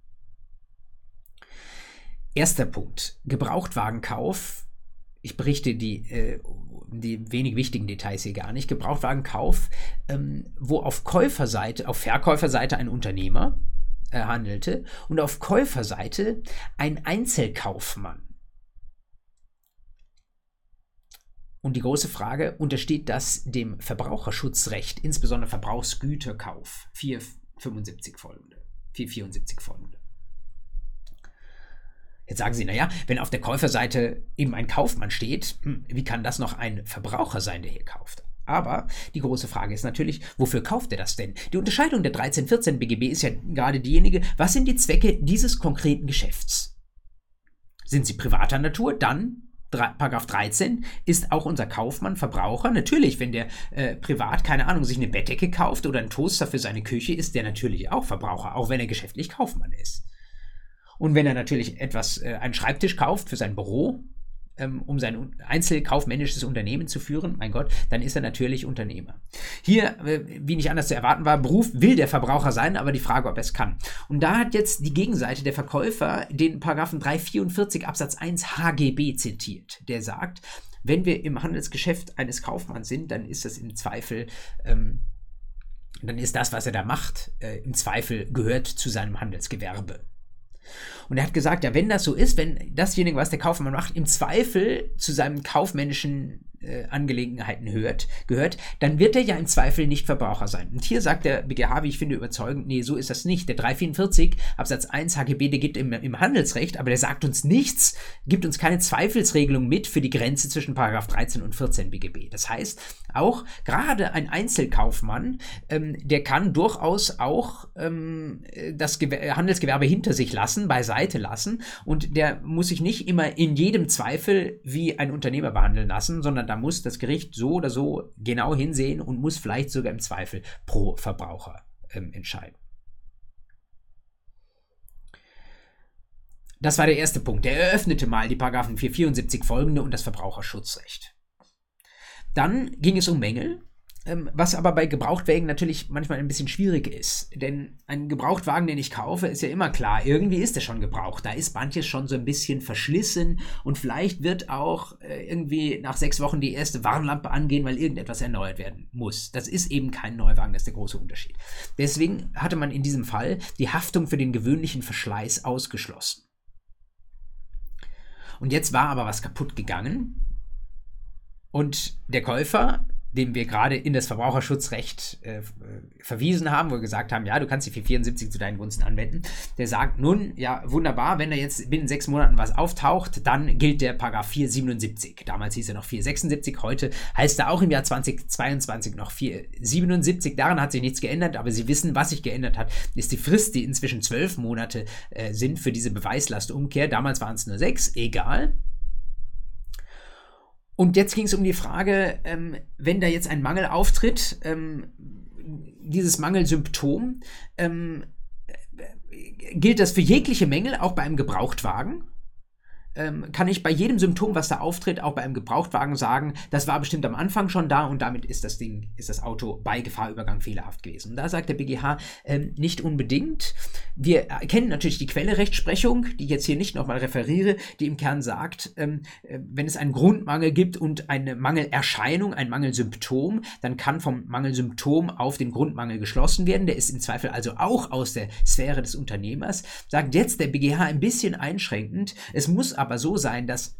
A: Erster Punkt. Gebrauchtwagenkauf. Ich berichte die äh, die wenig wichtigen Details hier gar nicht. Gebrauchtwagenkauf, ähm, wo auf Käuferseite, auf Verkäuferseite ein Unternehmer äh, handelte und auf Käuferseite ein Einzelkaufmann. Und die große Frage, untersteht das dem Verbraucherschutzrecht, insbesondere Verbrauchsgüterkauf 475 folgende, 474 folgende? Jetzt sagen Sie, naja, wenn auf der Käuferseite eben ein Kaufmann steht, hm, wie kann das noch ein Verbraucher sein, der hier kauft? Aber die große Frage ist natürlich, wofür kauft er das denn? Die Unterscheidung der 1314 BGB ist ja gerade diejenige, was sind die Zwecke dieses konkreten Geschäfts? Sind sie privater Natur? Dann Paragraph 13 ist auch unser Kaufmann Verbraucher. Natürlich, wenn der äh, privat, keine Ahnung, sich eine Bettdecke kauft oder einen Toaster für seine Küche, ist der natürlich auch Verbraucher, auch wenn er geschäftlich Kaufmann ist. Und wenn er natürlich etwas, äh, einen Schreibtisch kauft für sein Büro, ähm, um sein einzelkaufmännisches Unternehmen zu führen, mein Gott, dann ist er natürlich Unternehmer. Hier, äh, wie nicht anders zu erwarten war, Beruf will der Verbraucher sein, aber die Frage, ob er es kann. Und da hat jetzt die Gegenseite der Verkäufer den Paragraphen 344 Absatz 1 HGB zitiert, der sagt, wenn wir im Handelsgeschäft eines Kaufmanns sind, dann ist das im Zweifel ähm, dann ist das, was er da macht, äh, im Zweifel gehört zu seinem Handelsgewerbe. Und er hat gesagt, ja, wenn das so ist, wenn dasjenige, was der Kaufmann macht, im Zweifel zu seinem kaufmännischen äh, Angelegenheiten hört, gehört, dann wird er ja im Zweifel nicht Verbraucher sein. Und hier sagt der BGH, wie ich finde, überzeugend, nee, so ist das nicht. Der 344 Absatz 1 HGB, der gibt im, im Handelsrecht, aber der sagt uns nichts, gibt uns keine Zweifelsregelung mit für die Grenze zwischen Paragraph 13 und 14 BGB. Das heißt, auch gerade ein Einzelkaufmann, ähm, der kann durchaus auch ähm, das Gewer Handelsgewerbe hinter sich lassen, beiseite lassen und der muss sich nicht immer in jedem Zweifel wie ein Unternehmer behandeln lassen, sondern da muss das Gericht so oder so genau hinsehen und muss vielleicht sogar im Zweifel pro Verbraucher ähm, entscheiden. Das war der erste Punkt. Der eröffnete mal die Paragraphen 474 folgende und das Verbraucherschutzrecht. Dann ging es um Mängel, was aber bei Gebrauchtwagen natürlich manchmal ein bisschen schwierig ist. Denn ein Gebrauchtwagen, den ich kaufe, ist ja immer klar, irgendwie ist er schon gebraucht. Da ist manches schon so ein bisschen verschlissen und vielleicht wird auch äh, irgendwie nach sechs Wochen die erste Warnlampe angehen, weil irgendetwas erneuert werden muss. Das ist eben kein Neuwagen, das ist der große Unterschied. Deswegen hatte man in diesem Fall die Haftung für den gewöhnlichen Verschleiß ausgeschlossen. Und jetzt war aber was kaputt gegangen. Und der Käufer dem wir gerade in das Verbraucherschutzrecht äh, verwiesen haben, wo wir gesagt haben, ja, du kannst die 474 zu deinen Gunsten anwenden. Der sagt nun, ja, wunderbar, wenn da jetzt binnen sechs Monaten was auftaucht, dann gilt der Paragraph 477. Damals hieß er noch 476, heute heißt er auch im Jahr 2022 noch 477. Daran hat sich nichts geändert, aber Sie wissen, was sich geändert hat, ist die Frist, die inzwischen zwölf Monate äh, sind für diese Beweislastumkehr. Damals waren es nur sechs, egal. Und jetzt ging es um die Frage, ähm, wenn da jetzt ein Mangel auftritt, ähm, dieses Mangelsymptom, ähm, äh, gilt das für jegliche Mängel, auch bei einem Gebrauchtwagen? Ähm, kann ich bei jedem Symptom, was da auftritt, auch bei einem Gebrauchtwagen sagen, das war bestimmt am Anfang schon da und damit ist das Ding, ist das Auto bei Gefahrübergang fehlerhaft gewesen. Und da sagt der BGH ähm, nicht unbedingt. Wir kennen natürlich die Quelle Rechtsprechung, die ich jetzt hier nicht nochmal referiere, die im Kern sagt, ähm, äh, wenn es einen Grundmangel gibt und eine Mangelerscheinung, ein Mangelsymptom, dann kann vom Mangelsymptom auf den Grundmangel geschlossen werden. Der ist im Zweifel also auch aus der Sphäre des Unternehmers. Sagt jetzt der BGH ein bisschen einschränkend. Es muss aber aber so sein, dass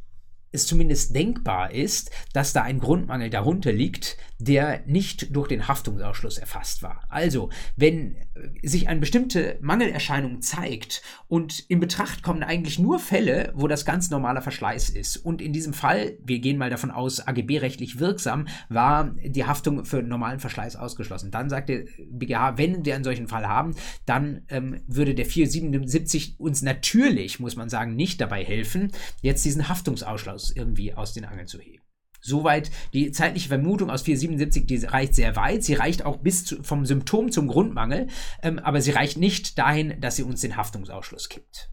A: es zumindest denkbar ist, dass da ein Grundmangel darunter liegt, der nicht durch den Haftungsausschluss erfasst war. Also, wenn sich eine bestimmte Mangelerscheinung zeigt und in Betracht kommen eigentlich nur Fälle, wo das ganz normaler Verschleiß ist. Und in diesem Fall, wir gehen mal davon aus, AGB-rechtlich wirksam, war die Haftung für normalen Verschleiß ausgeschlossen. Dann sagt der BGH, wenn wir einen solchen Fall haben, dann ähm, würde der 477 uns natürlich, muss man sagen, nicht dabei helfen, jetzt diesen Haftungsausschluss irgendwie aus den Angeln zu heben. Soweit die zeitliche Vermutung aus 477, die reicht sehr weit. Sie reicht auch bis zu, vom Symptom zum Grundmangel, ähm, aber sie reicht nicht dahin, dass sie uns den Haftungsausschluss gibt.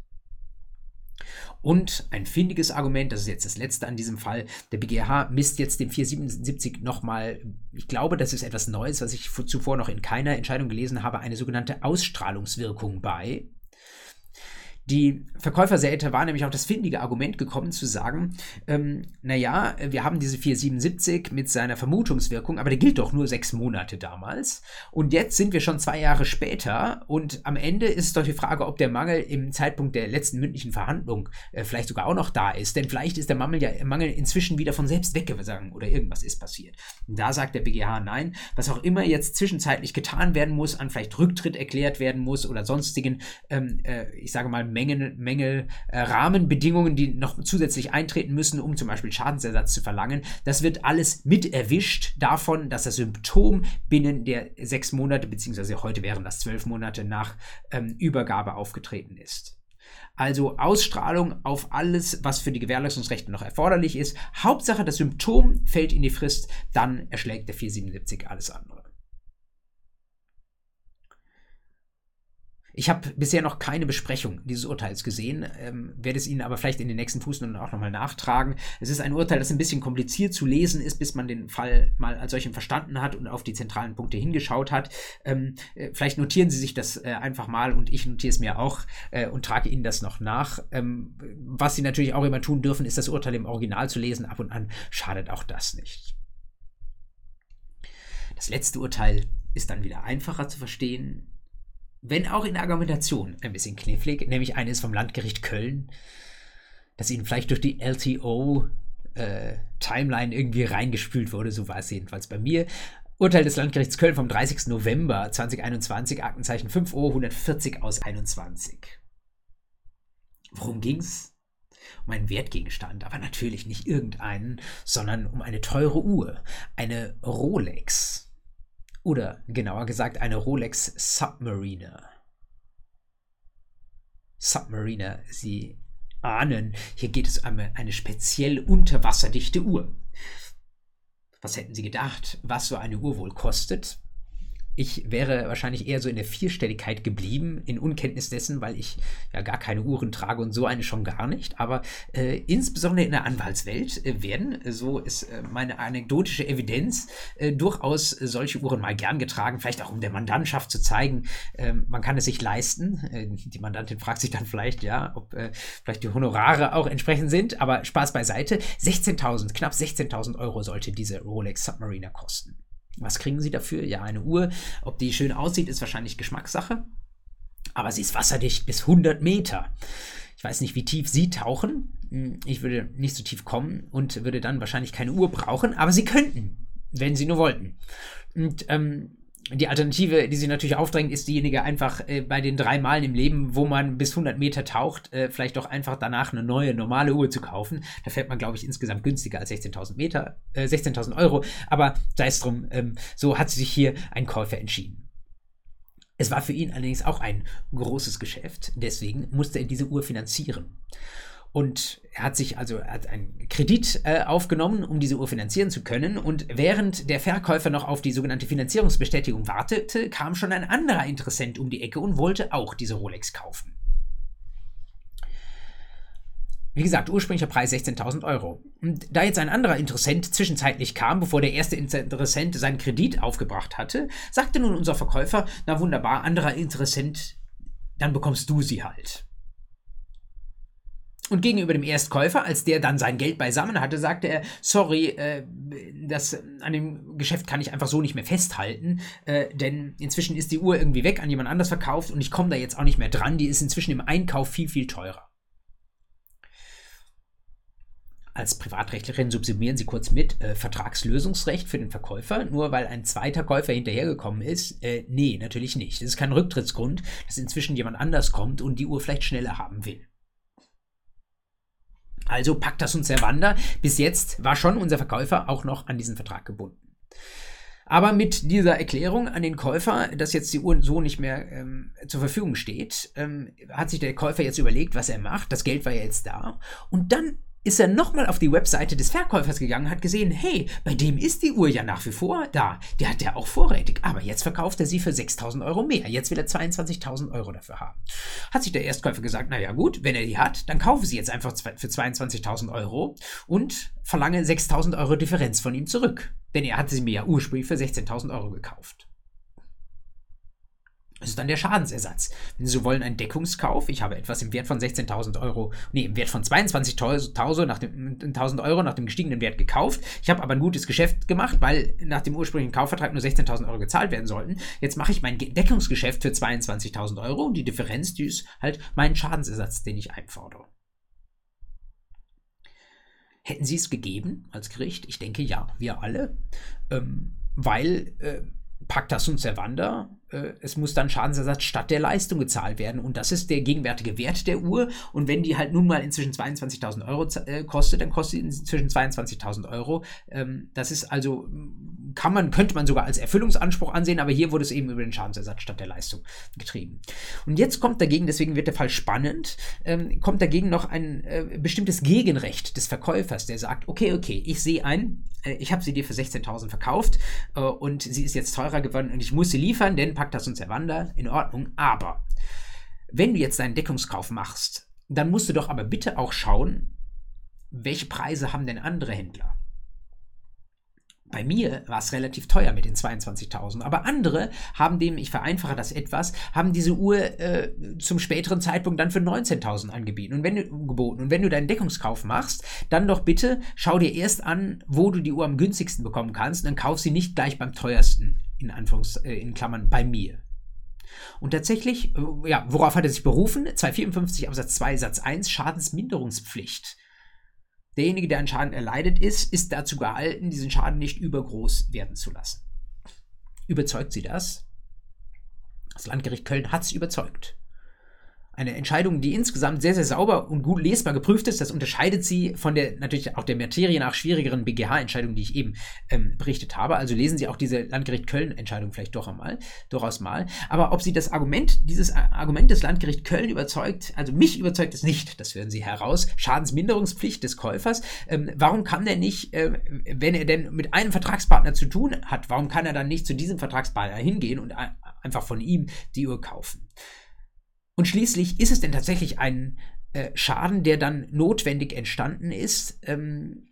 A: Und ein findiges Argument, das ist jetzt das letzte an diesem Fall, der BGH misst jetzt dem 477 nochmal, ich glaube, das ist etwas Neues, was ich zuvor noch in keiner Entscheidung gelesen habe, eine sogenannte Ausstrahlungswirkung bei. Die Verkäuferseite war nämlich auf das findige Argument gekommen zu sagen, ähm, naja, wir haben diese 477 mit seiner Vermutungswirkung, aber der gilt doch nur sechs Monate damals. Und jetzt sind wir schon zwei Jahre später und am Ende ist es doch die Frage, ob der Mangel im Zeitpunkt der letzten mündlichen Verhandlung äh, vielleicht sogar auch noch da ist. Denn vielleicht ist der Mangel ja Mangel inzwischen wieder von selbst weggegangen oder irgendwas ist passiert. Und da sagt der BGH nein, was auch immer jetzt zwischenzeitlich getan werden muss, an vielleicht Rücktritt erklärt werden muss oder sonstigen, ähm, äh, ich sage mal, Menge, Menge äh, Rahmenbedingungen, die noch zusätzlich eintreten müssen, um zum Beispiel Schadensersatz zu verlangen. Das wird alles mit erwischt davon, dass das Symptom binnen der sechs Monate, beziehungsweise heute wären das zwölf Monate nach ähm, Übergabe aufgetreten ist. Also Ausstrahlung auf alles, was für die Gewährleistungsrechte noch erforderlich ist. Hauptsache, das Symptom fällt in die Frist, dann erschlägt der 477 alles andere. Ich habe bisher noch keine Besprechung dieses Urteils gesehen, ähm, werde es Ihnen aber vielleicht in den nächsten Fußnoten auch nochmal nachtragen. Es ist ein Urteil, das ein bisschen kompliziert zu lesen ist, bis man den Fall mal als solchen verstanden hat und auf die zentralen Punkte hingeschaut hat. Ähm, äh, vielleicht notieren Sie sich das äh, einfach mal und ich notiere es mir auch äh, und trage Ihnen das noch nach. Ähm, was Sie natürlich auch immer tun dürfen, ist das Urteil im Original zu lesen. Ab und an schadet auch das nicht. Das letzte Urteil ist dann wieder einfacher zu verstehen, wenn auch in der Argumentation ein bisschen knifflig, nämlich eines vom Landgericht Köln, das ihnen vielleicht durch die LTO äh, Timeline irgendwie reingespült wurde, so war es jedenfalls bei mir. Urteil des Landgerichts Köln vom 30. November 2021, Aktenzeichen 5 O 140 aus 21. Worum ging's? Um einen Wertgegenstand, aber natürlich nicht irgendeinen, sondern um eine teure Uhr, eine Rolex. Oder genauer gesagt eine Rolex Submariner. Submariner, Sie ahnen, hier geht es um eine speziell unterwasserdichte Uhr. Was hätten Sie gedacht, was so eine Uhr wohl kostet? Ich wäre wahrscheinlich eher so in der Vierstelligkeit geblieben, in Unkenntnis dessen, weil ich ja gar keine Uhren trage und so eine schon gar nicht. Aber äh, insbesondere in der Anwaltswelt äh, werden, so ist äh, meine anekdotische Evidenz, äh, durchaus solche Uhren mal gern getragen, vielleicht auch um der Mandantschaft zu zeigen, ähm, man kann es sich leisten. Äh, die Mandantin fragt sich dann vielleicht, ja, ob äh, vielleicht die Honorare auch entsprechend sind, aber Spaß beiseite. 16.000, knapp 16.000 Euro sollte diese Rolex Submariner kosten. Was kriegen Sie dafür? Ja, eine Uhr. Ob die schön aussieht, ist wahrscheinlich Geschmackssache. Aber sie ist wasserdicht bis 100 Meter. Ich weiß nicht, wie tief Sie tauchen. Hm, ich würde nicht so tief kommen und würde dann wahrscheinlich keine Uhr brauchen, aber Sie könnten, wenn Sie nur wollten. Und ähm, die Alternative, die sich natürlich aufdrängt, ist diejenige einfach äh, bei den drei Malen im Leben, wo man bis 100 Meter taucht, äh, vielleicht doch einfach danach eine neue, normale Uhr zu kaufen. Da fährt man, glaube ich, insgesamt günstiger als 16.000 Meter, äh, 16.000 Euro. Aber sei es drum, ähm, so hat sich hier ein Käufer entschieden. Es war für ihn allerdings auch ein großes Geschäft, deswegen musste er diese Uhr finanzieren. Und er hat sich also hat einen Kredit äh, aufgenommen, um diese Uhr finanzieren zu können. Und während der Verkäufer noch auf die sogenannte Finanzierungsbestätigung wartete, kam schon ein anderer Interessent um die Ecke und wollte auch diese Rolex kaufen. Wie gesagt, ursprünglicher Preis 16.000 Euro. Und da jetzt ein anderer Interessent zwischenzeitlich kam, bevor der erste Interessent seinen Kredit aufgebracht hatte, sagte nun unser Verkäufer, na wunderbar, anderer Interessent, dann bekommst du sie halt. Und gegenüber dem Erstkäufer, als der dann sein Geld beisammen hatte, sagte er, sorry, äh, das, an dem Geschäft kann ich einfach so nicht mehr festhalten, äh, denn inzwischen ist die Uhr irgendwie weg, an jemand anders verkauft und ich komme da jetzt auch nicht mehr dran, die ist inzwischen im Einkauf viel, viel teurer. Als Privatrechtlerin subsumieren Sie kurz mit äh, Vertragslösungsrecht für den Verkäufer, nur weil ein zweiter Käufer hinterhergekommen ist? Äh, nee, natürlich nicht. Das ist kein Rücktrittsgrund, dass inzwischen jemand anders kommt und die Uhr vielleicht schneller haben will. Also packt das uns der Wander. Bis jetzt war schon unser Verkäufer auch noch an diesen Vertrag gebunden. Aber mit dieser Erklärung an den Käufer, dass jetzt die Uhr so nicht mehr ähm, zur Verfügung steht, ähm, hat sich der Käufer jetzt überlegt, was er macht. Das Geld war ja jetzt da. Und dann ist er nochmal auf die Webseite des Verkäufers gegangen, hat gesehen, hey, bei dem ist die Uhr ja nach wie vor da. Der hat ja auch vorrätig. Aber jetzt verkauft er sie für 6000 Euro mehr. Jetzt will er 22.000 Euro dafür haben. Hat sich der Erstkäufer gesagt, naja gut, wenn er die hat, dann kaufe sie jetzt einfach für 22.000 Euro und verlange 6000 Euro Differenz von ihm zurück. Denn er hatte sie mir ja ursprünglich für 16.000 Euro gekauft. Das ist dann der Schadensersatz. Wenn Sie so wollen, ein Deckungskauf. Ich habe etwas im Wert von 16.000 Euro, nee, im Wert von 22.000 nach dem, 1000 Euro nach dem gestiegenen Wert gekauft. Ich habe aber ein gutes Geschäft gemacht, weil nach dem ursprünglichen Kaufvertrag nur 16.000 Euro gezahlt werden sollten. Jetzt mache ich mein Deckungsgeschäft für 22.000 Euro und die Differenz, die ist halt mein Schadensersatz, den ich einfordere. Hätten Sie es gegeben als Gericht? Ich denke ja, wir alle. Ähm, weil äh, Pacta sunt servanda es muss dann Schadensersatz statt der Leistung gezahlt werden. Und das ist der gegenwärtige Wert der Uhr. Und wenn die halt nun mal inzwischen 22.000 Euro äh, kostet, dann kostet sie inzwischen 22.000 Euro. Ähm, das ist also, kann man, könnte man sogar als Erfüllungsanspruch ansehen, aber hier wurde es eben über den Schadensersatz statt der Leistung getrieben. Und jetzt kommt dagegen, deswegen wird der Fall spannend, ähm, kommt dagegen noch ein äh, bestimmtes Gegenrecht des Verkäufers, der sagt, okay, okay, ich sehe ein, äh, ich habe sie dir für 16.000 verkauft äh, und sie ist jetzt teurer geworden und ich muss sie liefern, denn Pactas und Servanda, in Ordnung. Aber wenn du jetzt deinen Deckungskauf machst, dann musst du doch aber bitte auch schauen, welche Preise haben denn andere Händler? Bei mir war es relativ teuer mit den 22.000, aber andere haben dem, ich vereinfache das etwas, haben diese Uhr äh, zum späteren Zeitpunkt dann für 19.000 angeboten. Und wenn du und wenn du deinen Deckungskauf machst, dann doch bitte schau dir erst an, wo du die Uhr am günstigsten bekommen kannst, und dann kauf sie nicht gleich beim teuersten in Anführungs, äh, in Klammern bei mir. Und tatsächlich, äh, ja, worauf hat er sich berufen? 254 Absatz 2 Satz 1 Schadensminderungspflicht. Derjenige, der einen Schaden erleidet ist, ist dazu gehalten, diesen Schaden nicht übergroß werden zu lassen. Überzeugt Sie das? Das Landgericht Köln hat es überzeugt eine Entscheidung, die insgesamt sehr, sehr sauber und gut lesbar geprüft ist. Das unterscheidet sie von der natürlich auch der Materie nach schwierigeren BGH-Entscheidung, die ich eben ähm, berichtet habe. Also lesen Sie auch diese Landgericht Köln-Entscheidung vielleicht doch einmal, durchaus mal. Aber ob Sie das Argument, dieses Argument des Landgericht Köln überzeugt, also mich überzeugt es nicht, das hören Sie heraus. Schadensminderungspflicht des Käufers. Ähm, warum kann der nicht, äh, wenn er denn mit einem Vertragspartner zu tun hat, warum kann er dann nicht zu diesem Vertragspartner hingehen und einfach von ihm die Uhr kaufen? Und schließlich ist es denn tatsächlich ein äh, Schaden, der dann notwendig entstanden ist. Ähm,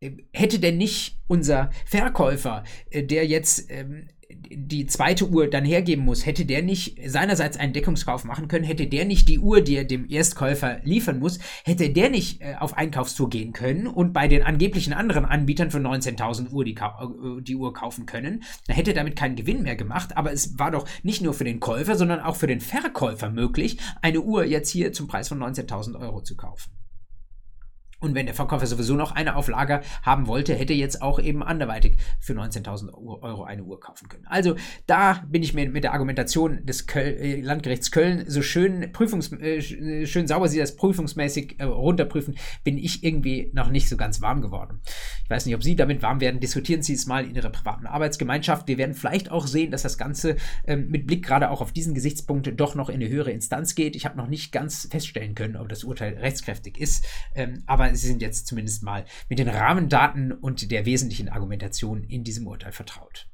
A: äh, hätte denn nicht unser Verkäufer, äh, der jetzt ähm, die zweite Uhr dann hergeben muss, hätte der nicht seinerseits einen Deckungskauf machen können, hätte der nicht die Uhr, die er dem Erstkäufer liefern muss, hätte der nicht äh, auf Einkaufstour gehen können und bei den angeblichen anderen Anbietern für 19.000 Uhr die, äh, die Uhr kaufen können, dann hätte damit keinen Gewinn mehr gemacht, aber es war doch nicht nur für den Käufer, sondern auch für den Verkäufer möglich, eine Uhr jetzt hier zum Preis von 19.000 Euro zu kaufen. Und wenn der Verkäufer sowieso noch eine auf Lager haben wollte, hätte jetzt auch eben anderweitig für 19.000 Euro eine Uhr kaufen können. Also da bin ich mir mit der Argumentation des Köl äh, Landgerichts Köln so schön prüfungs äh, schön sauber sie das prüfungsmäßig äh, runterprüfen, bin ich irgendwie noch nicht so ganz warm geworden. Ich weiß nicht, ob Sie damit warm werden. Diskutieren Sie es mal in Ihrer privaten Arbeitsgemeinschaft. Wir werden vielleicht auch sehen, dass das Ganze ähm, mit Blick gerade auch auf diesen Gesichtspunkt doch noch in eine höhere Instanz geht. Ich habe noch nicht ganz feststellen können, ob das Urteil rechtskräftig ist. Ähm, aber Sie sind jetzt zumindest mal mit den Rahmendaten und der wesentlichen Argumentation in diesem Urteil vertraut.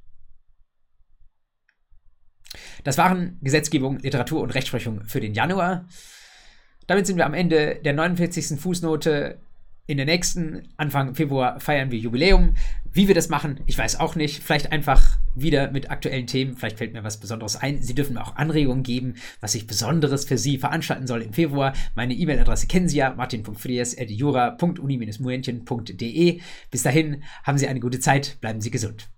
A: Das waren Gesetzgebung, Literatur und Rechtsprechung für den Januar. Damit sind wir am Ende der 49. Fußnote in der nächsten, Anfang Februar, feiern wir Jubiläum. Wie wir das machen, ich weiß auch nicht. Vielleicht einfach wieder mit aktuellen Themen. Vielleicht fällt mir was Besonderes ein. Sie dürfen mir auch Anregungen geben, was ich Besonderes für Sie veranstalten soll im Februar. Meine E-Mail-Adresse kennen Sie ja, martin.friers.jura.uni-muentchen.de. Bis dahin, haben Sie eine gute Zeit, bleiben Sie gesund.